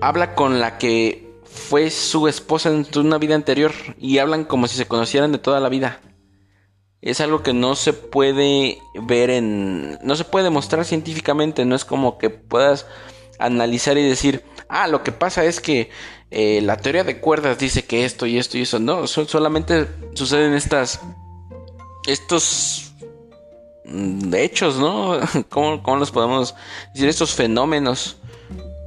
habla con la que fue su esposa en una vida anterior y hablan como si se conocieran de toda la vida. es algo que no se puede ver en... no se puede demostrar científicamente, no es como que puedas analizar y decir, ah, lo que pasa es que eh, la teoría de cuerdas dice que esto y esto y eso, no, solamente suceden estas, estos mm, hechos, ¿no? ¿Cómo, ¿Cómo, los podemos decir? Estos fenómenos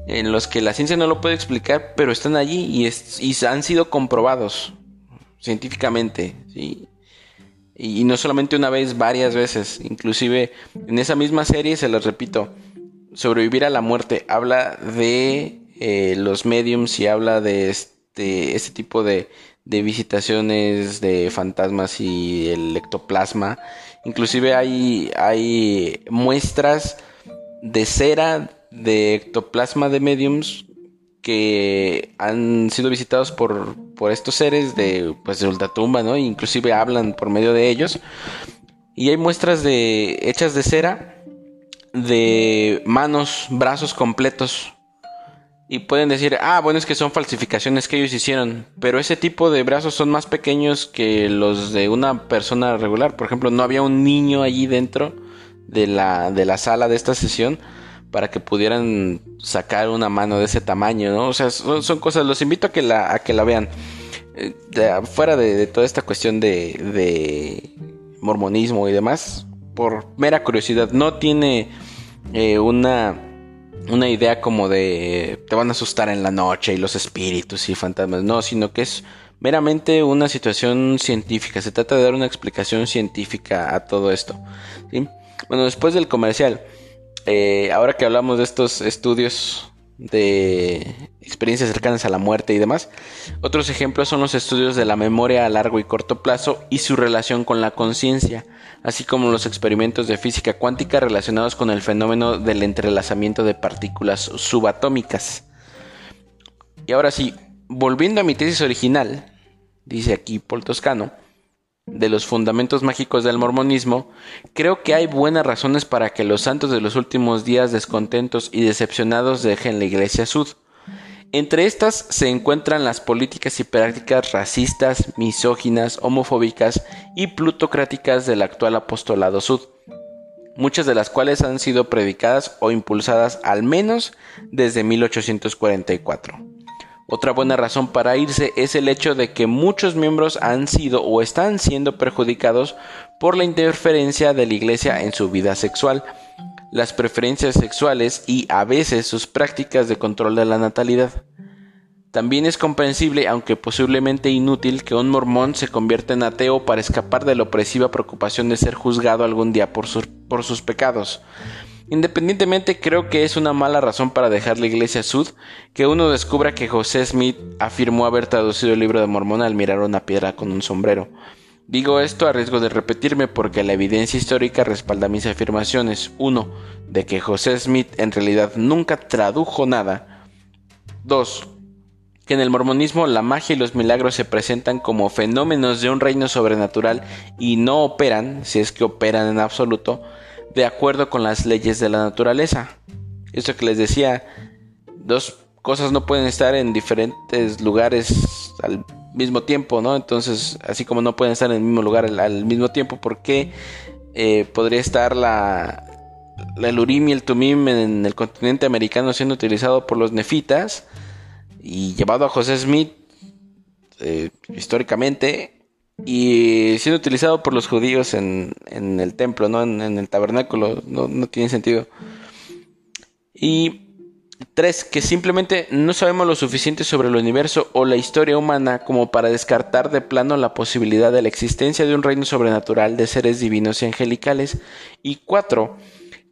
en los que la ciencia no lo puede explicar, pero están allí y, han sido comprobados científicamente. Y no solamente una vez, varias veces. Inclusive en esa misma serie, se los repito, sobrevivir a la muerte habla de eh, los mediums y habla de este, este tipo de, de visitaciones de fantasmas y el ectoplasma. Inclusive hay, hay muestras de cera de ectoplasma de mediums que han sido visitados por, por estos seres de, pues, de ultratumba, ¿no? Inclusive hablan por medio de ellos. Y hay muestras de, hechas de cera de manos, brazos completos. Y pueden decir, ah, bueno, es que son falsificaciones que ellos hicieron. Pero ese tipo de brazos son más pequeños que los de una persona regular. Por ejemplo, no había un niño allí dentro de la, de la sala de esta sesión para que pudieran sacar una mano de ese tamaño, ¿no? O sea, son, cosas, los invito a que la, a que la vean. Eh, fuera de, toda esta cuestión de, de, mormonismo y demás, por mera curiosidad, no tiene eh, una, una idea como de te van a asustar en la noche y los espíritus y fantasmas, no, sino que es meramente una situación científica, se trata de dar una explicación científica a todo esto. Bueno, después del comercial. Eh, ahora que hablamos de estos estudios de experiencias cercanas a la muerte y demás, otros ejemplos son los estudios de la memoria a largo y corto plazo y su relación con la conciencia, así como los experimentos de física cuántica relacionados con el fenómeno del entrelazamiento de partículas subatómicas. Y ahora sí, volviendo a mi tesis original, dice aquí Paul Toscano, de los fundamentos mágicos del mormonismo, creo que hay buenas razones para que los santos de los últimos días descontentos y decepcionados dejen la iglesia sud. Entre estas se encuentran las políticas y prácticas racistas, misóginas, homofóbicas y plutocráticas del actual apostolado sud, muchas de las cuales han sido predicadas o impulsadas al menos desde 1844. Otra buena razón para irse es el hecho de que muchos miembros han sido o están siendo perjudicados por la interferencia de la Iglesia en su vida sexual, las preferencias sexuales y a veces sus prácticas de control de la natalidad. También es comprensible, aunque posiblemente inútil, que un mormón se convierta en ateo para escapar de la opresiva preocupación de ser juzgado algún día por, por sus pecados. Independientemente creo que es una mala razón para dejar la iglesia sud que uno descubra que José Smith afirmó haber traducido el libro de Mormón al mirar una piedra con un sombrero. Digo esto a riesgo de repetirme porque la evidencia histórica respalda mis afirmaciones. 1. De que José Smith en realidad nunca tradujo nada. 2. Que en el mormonismo la magia y los milagros se presentan como fenómenos de un reino sobrenatural y no operan, si es que operan en absoluto, de acuerdo con las leyes de la naturaleza. Esto que les decía, dos cosas no pueden estar en diferentes lugares al mismo tiempo, ¿no? Entonces, así como no pueden estar en el mismo lugar al, mismo tiempo, ¿por qué eh, podría estar la, el Urim y el Tumim en el continente americano siendo utilizado por los nefitas y llevado a José Smith eh, históricamente y siendo utilizado por los judíos en, el templo, ¿no? En, el tabernáculo, no, no, tiene sentido. Y tres, que simplemente no sabemos lo suficiente sobre el universo o la historia humana como para descartar de plano la posibilidad de la existencia de un reino sobrenatural de seres divinos y angelicales. Y cuatro,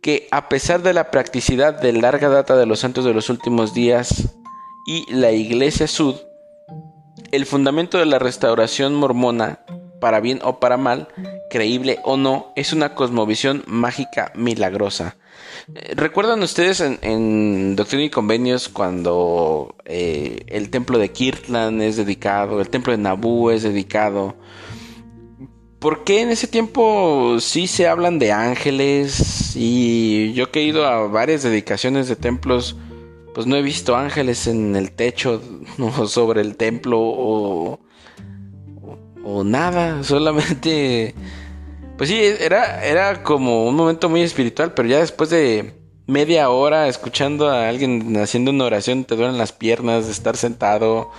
que a pesar de la practicidad de larga data de los santos de los últimos días y la Iglesia Sud, el fundamento de la restauración mormona, para bien o para mal, creíble o no, es una cosmovisión mágica milagrosa. Eh, ¿Recuerdan ustedes en, Doctrina y Convenios cuando eh, el templo de Kirtland es dedicado, el templo de Nabú es dedicado? ¿Por qué en ese tiempo sí se hablan de ángeles? Y yo que he ido a varias dedicaciones de templos, pues no he visto ángeles en el techo o sobre el templo o, o, nada, solamente Pues sí, era, era como un momento muy espiritual, pero ya después de media hora escuchando a alguien haciendo una oración, te duelen las piernas de estar sentado,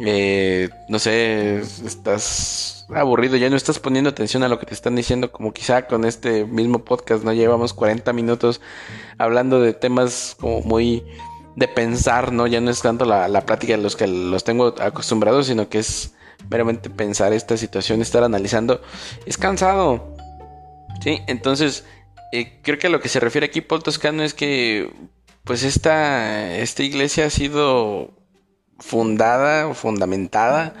eh, no sé, estás aburrido, ya no estás poniendo atención a lo que te están diciendo, como quizá con este mismo podcast, ¿no? Llevamos 40 minutos hablando de temas como muy de pensar, ¿no? Ya no es tanto la, la plática de los que los tengo acostumbrados, sino que es meramente pensar esta situación, estar analizando, es cansado. Sí, entonces eh, creo que a lo que se refiere aquí Paul Toscano es que pues esta, esta iglesia ha sido fundada o fundamentada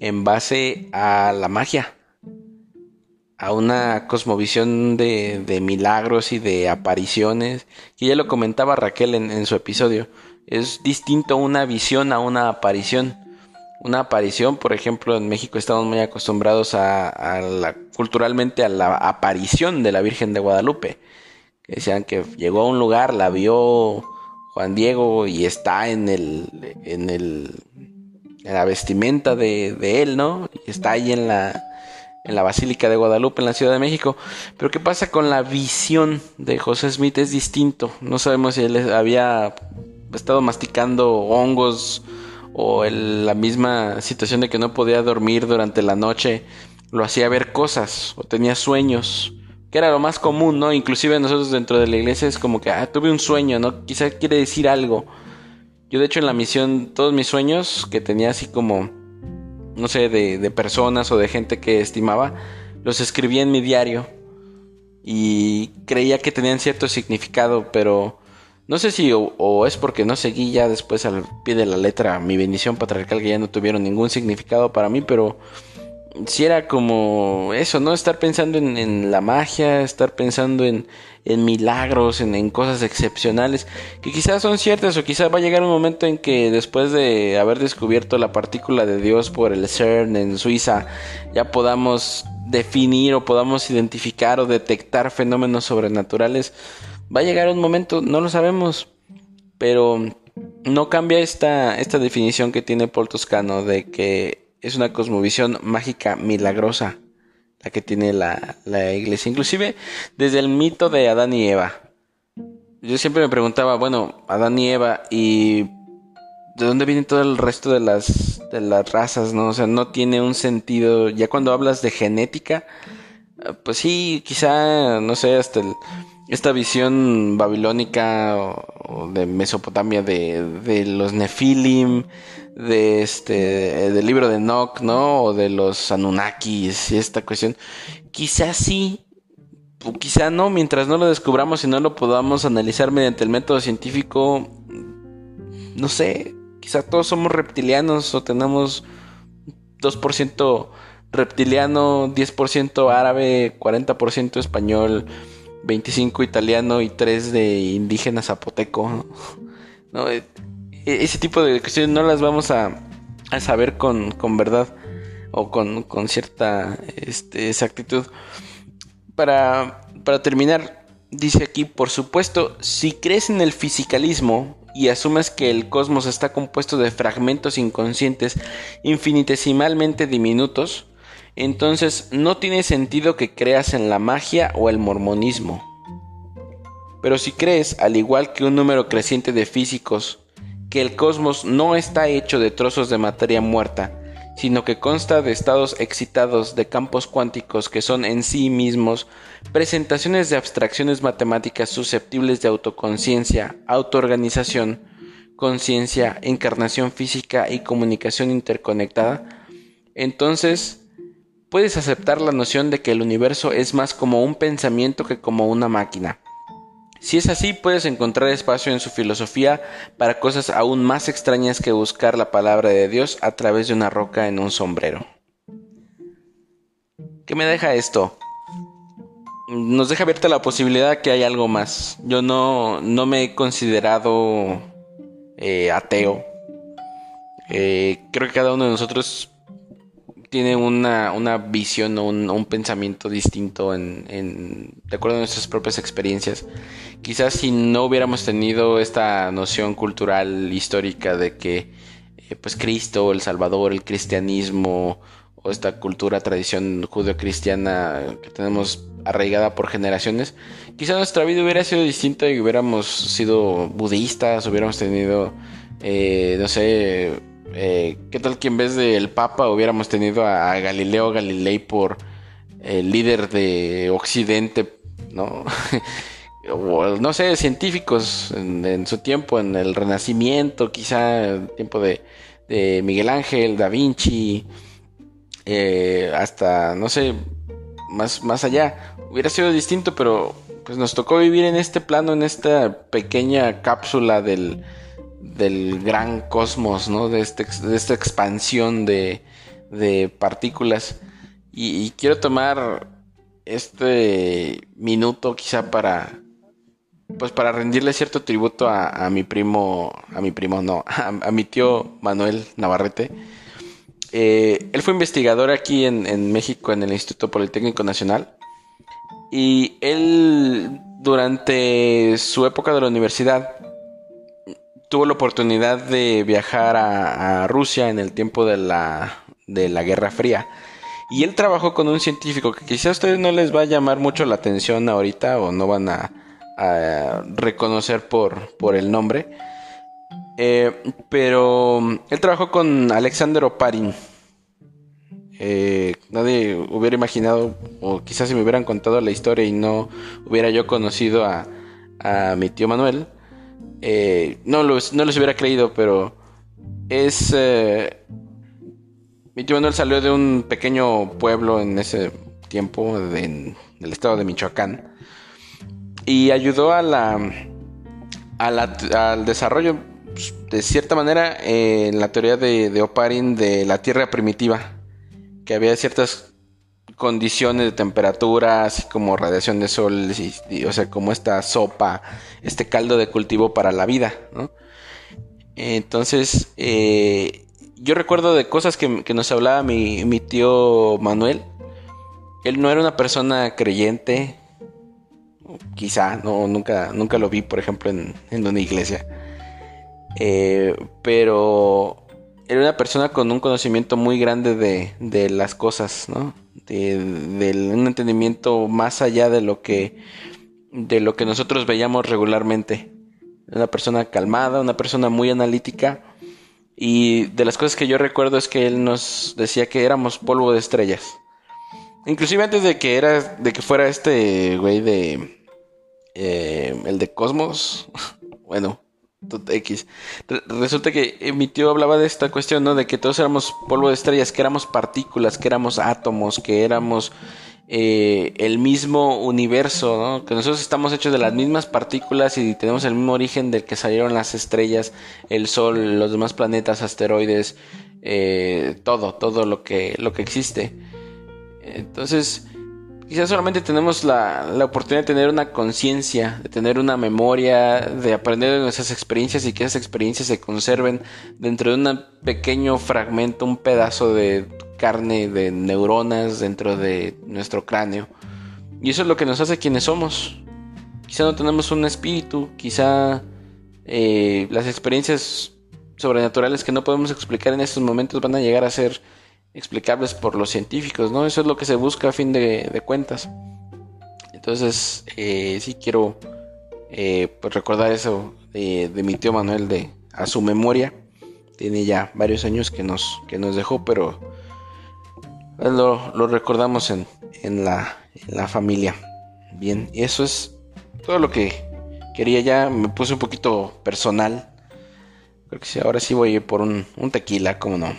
en base a la magia, a una cosmovisión de, de milagros y de apariciones, que ya lo comentaba Raquel en, su episodio. Es distinto una visión a una aparición una aparición, por ejemplo, en México estamos muy acostumbrados a, la, culturalmente a la aparición de la Virgen de Guadalupe. Decían que llegó a un lugar, la vio Juan Diego y está en el, en el, la vestimenta de, de él, ¿no? Y está ahí en la, en la Basílica de Guadalupe, en la Ciudad de México. Pero ¿qué pasa con la visión de José Smith? Es distinto. No sabemos si él había estado masticando hongos o la misma situación de que no podía dormir durante la noche lo hacía ver cosas o tenía sueños, que era lo más común, ¿no? Inclusive nosotros dentro de la iglesia es como que, ah, tuve un sueño, ¿no? Quizá quiere decir algo. Yo de hecho en la misión, todos mis sueños que tenía así como, no sé, de, de personas o de gente que estimaba, los escribía en mi diario y creía que tenían cierto significado, pero no sé si o, es porque no seguí ya después al pie de la letra mi bendición patriarcal que ya no tuvieron ningún significado para mí, pero si era como eso, ¿no? Estar pensando en, la magia, estar pensando en, milagros, en, cosas excepcionales, que quizás son ciertas o quizás va a llegar un momento en que después de haber descubierto la partícula de Dios por el CERN en Suiza, ya podamos definir o podamos identificar o detectar fenómenos sobrenaturales Va a llegar un momento, no lo sabemos, pero no cambia esta, esta definición que tiene Paul Toscano de que es una cosmovisión mágica milagrosa la que tiene la, la iglesia. Inclusive desde el mito de Adán y Eva. Yo siempre me preguntaba, bueno, Adán y Eva y de dónde viene todo el resto de las de las razas, ¿no? O sea, no tiene un sentido. Ya cuando hablas de genética, pues sí, quizá, no sé, hasta el esta visión babilónica o, de Mesopotamia de, de, los Nefilim, de este, del libro de Enoch, ¿no? O de los Anunnakis y esta cuestión. Quizás sí, o quizá no, mientras no lo descubramos y no lo podamos analizar mediante el método científico, no sé, quizá todos somos reptilianos o tenemos 2% reptiliano, 10% árabe, 40% español. 25 italiano y 3 de indígena zapoteco. ¿no? E, e, ese tipo de cuestiones no las vamos a, a saber con, con, verdad o con, con cierta este, exactitud. Para, para terminar, dice aquí, por supuesto, si crees en el fisicalismo y asumes que el cosmos está compuesto de fragmentos inconscientes infinitesimalmente diminutos, entonces no tiene sentido que creas en la magia o el mormonismo. Pero si crees, al igual que un número creciente de físicos, que el cosmos no está hecho de trozos de materia muerta, sino que consta de estados excitados de campos cuánticos que son en sí mismos presentaciones de abstracciones matemáticas susceptibles de autoconciencia, autoorganización, conciencia, encarnación física y comunicación interconectada, entonces puedes aceptar la noción de que el universo es más como un pensamiento que como una máquina. Si es así, puedes encontrar espacio en su filosofía para cosas aún más extrañas que buscar la palabra de Dios a través de una roca en un sombrero. ¿Qué me deja esto? Nos deja abierta la posibilidad que hay algo más. Yo no, no me he considerado eh, ateo. Eh, creo que cada uno de nosotros tiene una, una visión o un, pensamiento distinto en, de acuerdo a nuestras propias experiencias. Quizás si no hubiéramos tenido esta noción cultural histórica de que eh, pues Cristo, el Salvador, el cristianismo o esta cultura, tradición judio-cristiana que tenemos arraigada por generaciones, quizá nuestra vida hubiera sido distinta y hubiéramos sido budistas, hubiéramos tenido, eh, no sé, eh, ¿qué tal que en vez del Papa hubiéramos tenido a, Galileo Galilei por el líder de Occidente, ¿no? no sé, científicos en, su tiempo, en el Renacimiento, quizá el tiempo de, de Miguel Ángel, Da Vinci, eh, hasta, no sé, más, más allá. Hubiera sido distinto, pero pues nos tocó vivir en este plano, en esta pequeña cápsula del, del gran cosmos, ¿no? De, este, esta expansión de, de partículas. Y, quiero tomar este minuto quizá para pues para rendirle cierto tributo a, mi primo a mi primo no a, mi tío Manuel Navarrete eh, él fue investigador aquí en, México en el Instituto Politécnico Nacional. Y él, durante su época de la universidad, tuvo la oportunidad de viajar a, Rusia en el tiempo de la, de la Guerra Fría. Y él trabajó con un científico que quizá a ustedes no les va a llamar mucho la atención ahorita o no van a, reconocer por, por el nombre eh, pero él trabajó con Alexander Oparin. Eh, nadie hubiera imaginado, o quizás si me hubieran contado la historia y no hubiera yo conocido a, mi tío Manuel, eh, no, los, no les hubiera creído, pero es... mi tío salió de un pequeño pueblo en ese tiempo, en el estado de Michoacán, y ayudó a la, al desarrollo pues, de cierta manera, en la teoría de, Oparin de la Tierra primitiva, que había ciertas condiciones de temperatura, así como radiación de sol, o sea, como esta sopa, este caldo de cultivo para la vida, Entonces, eh, yo recuerdo de cosas que, nos hablaba mi, tío Manuel. Él no era una persona creyente, quizá, no, nunca, nunca lo vi, por ejemplo, en, en una iglesia. Eh, pero era una persona con un conocimiento muy grande de, las cosas, ¿no? De, un entendimiento más allá de lo que de lo que nosotros veíamos regularmente. Una persona calmada, una persona muy analítica. Y de las cosas que yo recuerdo es que él nos decía que éramos polvo de estrellas. Inclusive antes de que era, de que fuera este güey de eh, el de Cosmos. bueno, Resulta que mi tío hablaba de esta cuestión, ¿no? De que todos éramos polvo de estrellas, que éramos partículas, que éramos átomos, que éramos eh, el mismo universo, ¿no? Que nosotros estamos hechos de las mismas partículas y tenemos el mismo origen del que salieron las estrellas, el Sol, los demás planetas, asteroides, eh, todo, todo lo que, lo que existe. Entonces, quizás solamente tenemos la, oportunidad de tener una conciencia, de tener una memoria, de aprender de nuestras experiencias y que esas experiencias se conserven dentro de un pequeño fragmento, un pedazo de carne, de neuronas dentro de nuestro cráneo. Y eso es lo que nos hace quienes somos. Quizá no tenemos un espíritu, quizá eh, las experiencias sobrenaturales que no podemos explicar en estos momentos van a llegar a ser explicables por los científicos, ¿no? Eso es lo que se busca a fin de, cuentas. Entonces, eh, sí quiero eh, pues recordar eso de, mi tío Manuel de a su memoria. Tiene ya varios años que nos, que nos dejó, pero lo, lo recordamos en, en, la, la familia. Bien, y eso es todo lo que quería ya. Me puse un poquito personal. Creo que sí, ahora sí voy por un, un tequila, como no.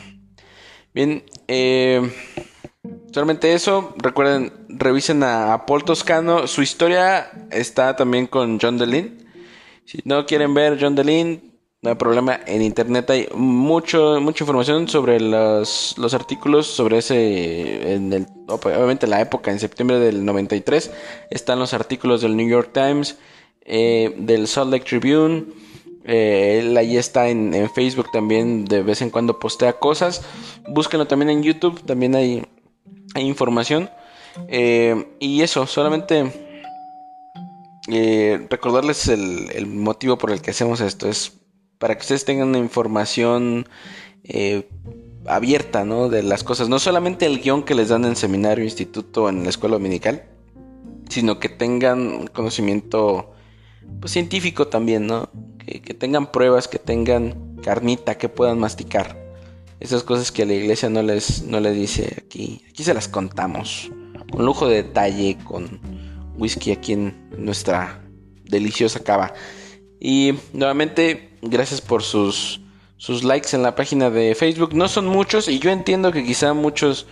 Bien, eh, solamente eso. Recuerden, revisen a, Paul Toscano. Su historia está también con John DeLean. Si no quieren ver John DeLean, no hay problema. En internet hay mucho, mucha información sobre los, los artículos sobre ese. En el, obviamente, la época, en septiembre del 93, están los artículos del New York Times, eh, del Salt Lake Tribune. Eh, él ahí está en, Facebook también, de vez en cuando postea cosas. Búsquenlo también en YouTube, también hay, hay información. Eh, y eso, solamente eh, recordarles el, motivo por el que hacemos esto. Es para que ustedes tengan una información abierta, ¿no? De las cosas. No solamente el guion que les dan en seminario, instituto, en la escuela dominical, sino que tengan conocimiento pues, científico también, ¿no? Que, tengan pruebas, que tengan carnita, que puedan masticar. Esas cosas que la iglesia no les, no les dice aquí. Aquí se las contamos. Con lujo de detalle, con whisky aquí en nuestra deliciosa cava. Y nuevamente, gracias por sus, sus likes en la página de Facebook. No son muchos y yo entiendo que quizá muchos,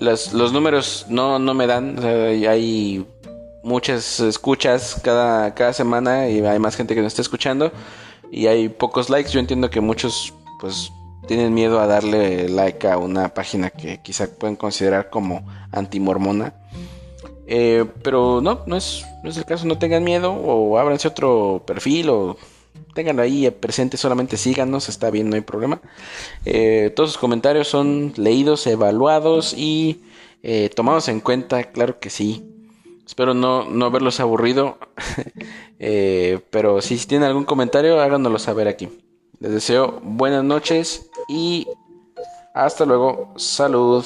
los números no, no me dan. hay muchas escuchas cada, cada semana y hay más gente que nos está escuchando y hay pocos likes. Yo entiendo que muchos pues tienen miedo a darle like a una página que quizá pueden considerar como antimormona. Eh, pero no, no es, no es el caso, no tengan miedo o ábranse otro perfil o tenganlo ahí presente, solamente síganos, está bien, no hay problema. Eh, todos sus comentarios son leídos, evaluados y eh, tomados en cuenta, claro que sí. Espero no, no haberlos aburrido, pero si tienen algún comentario, háganoslo saber aquí. Les deseo buenas noches y hasta luego. Salud.